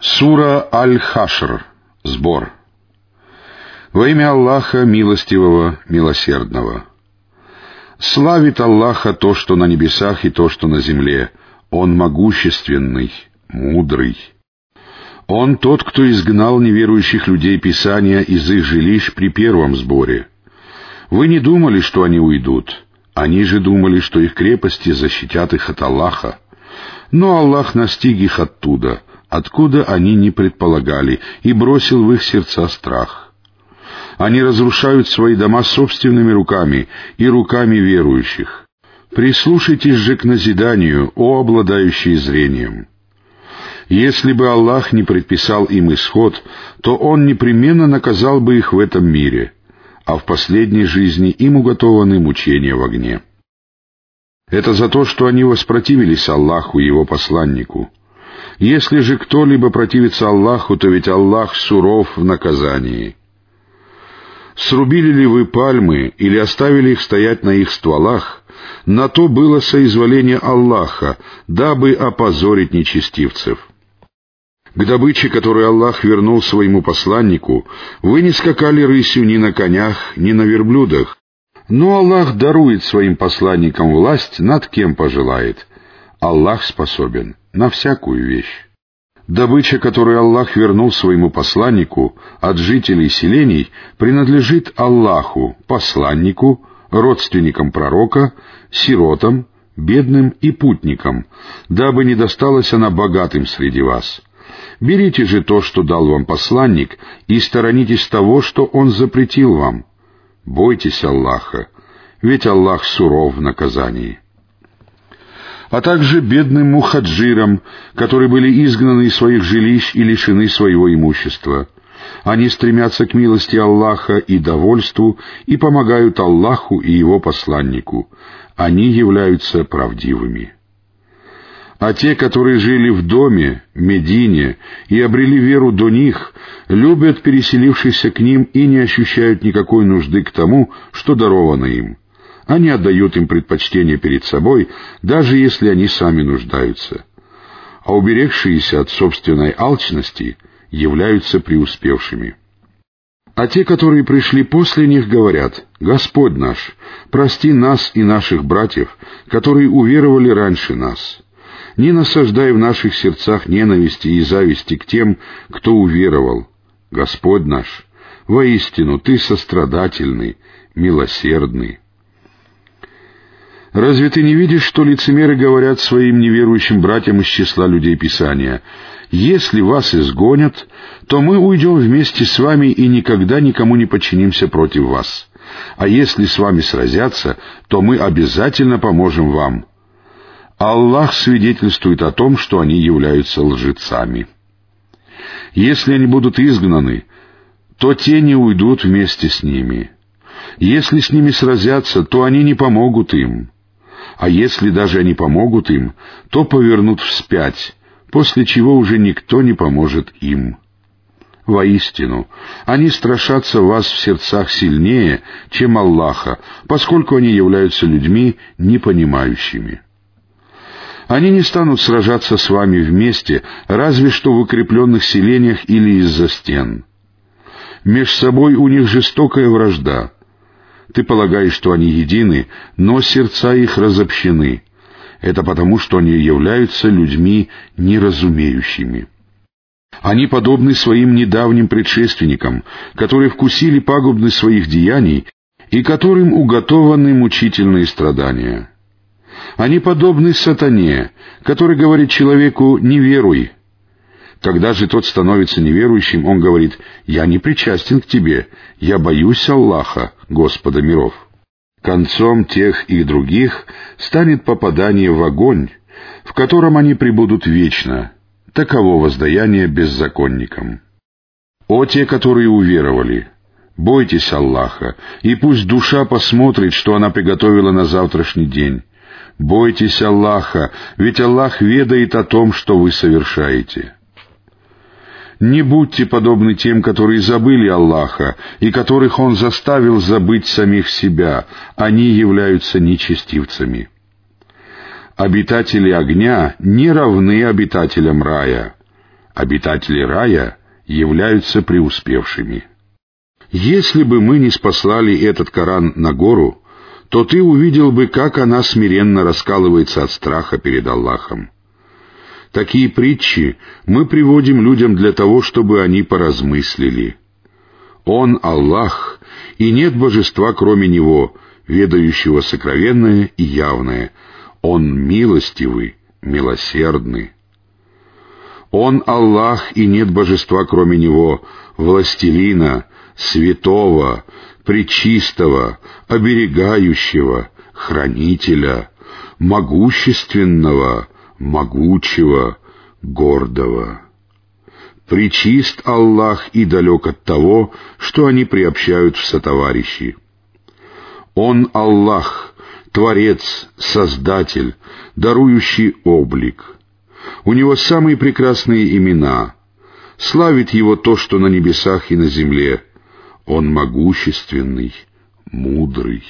Сура Аль-Хашр. Сбор. Во имя Аллаха Милостивого, Милосердного. Славит Аллаха то, что на небесах и то, что на земле. Он могущественный, мудрый. Он тот, кто изгнал неверующих людей Писания из их жилищ при первом сборе. Вы не думали, что они уйдут. Они же думали, что их крепости защитят их от Аллаха. Но Аллах настиг их оттуда — откуда они не предполагали, и бросил в их сердца страх. Они разрушают свои дома собственными руками и руками верующих. Прислушайтесь же к назиданию, о обладающие зрением. Если бы Аллах не предписал им исход, то Он непременно наказал бы их в этом мире, а в последней жизни им уготованы мучения в огне. Это за то, что они воспротивились Аллаху и Его посланнику — если же кто-либо противится Аллаху, то ведь Аллах суров в наказании. Срубили ли вы пальмы или оставили их стоять на их стволах, на то было соизволение Аллаха, дабы опозорить нечестивцев. К добыче, которую Аллах вернул своему посланнику, вы не скакали рысью ни на конях, ни на верблюдах, но Аллах дарует своим посланникам власть над кем пожелает. Аллах способен на всякую вещь. Добыча, которую Аллах вернул своему посланнику от жителей селений, принадлежит Аллаху, посланнику, родственникам пророка, сиротам, бедным и путникам, дабы не досталась она богатым среди вас. Берите же то, что дал вам посланник, и сторонитесь того, что он запретил вам. Бойтесь Аллаха, ведь Аллах суров в наказании а также бедным мухаджирам, которые были изгнаны из своих жилищ и лишены своего имущества. Они стремятся к милости Аллаха и довольству и помогают Аллаху и Его посланнику. Они являются правдивыми. А те, которые жили в доме, Медине, и обрели веру до них, любят переселившихся к ним и не ощущают никакой нужды к тому, что даровано им — они отдают им предпочтение перед собой, даже если они сами нуждаются. А уберегшиеся от собственной алчности являются преуспевшими. А те, которые пришли после них, говорят, «Господь наш, прости нас и наших братьев, которые уверовали раньше нас. Не насаждай в наших сердцах ненависти и зависти к тем, кто уверовал. Господь наш, воистину Ты сострадательный, милосердный». Разве ты не видишь, что лицемеры говорят своим неверующим братьям из числа людей Писания, «Если вас изгонят, то мы уйдем вместе с вами и никогда никому не подчинимся против вас. А если с вами сразятся, то мы обязательно поможем вам». Аллах свидетельствует о том, что они являются лжецами. Если они будут изгнаны, то те не уйдут вместе с ними. Если с ними сразятся, то они не помогут им а если даже они помогут им, то повернут вспять, после чего уже никто не поможет им. Воистину, они страшатся вас в сердцах сильнее, чем Аллаха, поскольку они являются людьми непонимающими. Они не станут сражаться с вами вместе, разве что в укрепленных селениях или из-за стен. Меж собой у них жестокая вражда — ты полагаешь, что они едины, но сердца их разобщены. Это потому, что они являются людьми неразумеющими. Они подобны своим недавним предшественникам, которые вкусили пагубность своих деяний и которым уготованы мучительные страдания. Они подобны сатане, который говорит человеку «не веруй», когда же тот становится неверующим, он говорит, «Я не причастен к тебе, я боюсь Аллаха, Господа миров». Концом тех и других станет попадание в огонь, в котором они пребудут вечно. Таково воздаяние беззаконникам. О те, которые уверовали! Бойтесь Аллаха, и пусть душа посмотрит, что она приготовила на завтрашний день. Бойтесь Аллаха, ведь Аллах ведает о том, что вы совершаете. Не будьте подобны тем, которые забыли Аллаха, и которых Он заставил забыть самих себя, они являются нечестивцами. Обитатели огня не равны обитателям рая. Обитатели рая являются преуспевшими. Если бы мы не спаслали этот Коран на гору, то ты увидел бы, как она смиренно раскалывается от страха перед Аллахом. Такие притчи мы приводим людям для того, чтобы они поразмыслили. Он Аллах, и нет божества, кроме Него, ведающего сокровенное и явное. Он милостивый, милосердный. Он Аллах, и нет божества, кроме Него, властелина, святого, пречистого, оберегающего, хранителя, могущественного, могучего, гордого. Причист Аллах и далек от того, что они приобщают в сотоварищи. Он Аллах, Творец, Создатель, дарующий облик. У Него самые прекрасные имена. Славит Его то, что на небесах и на земле. Он могущественный, мудрый.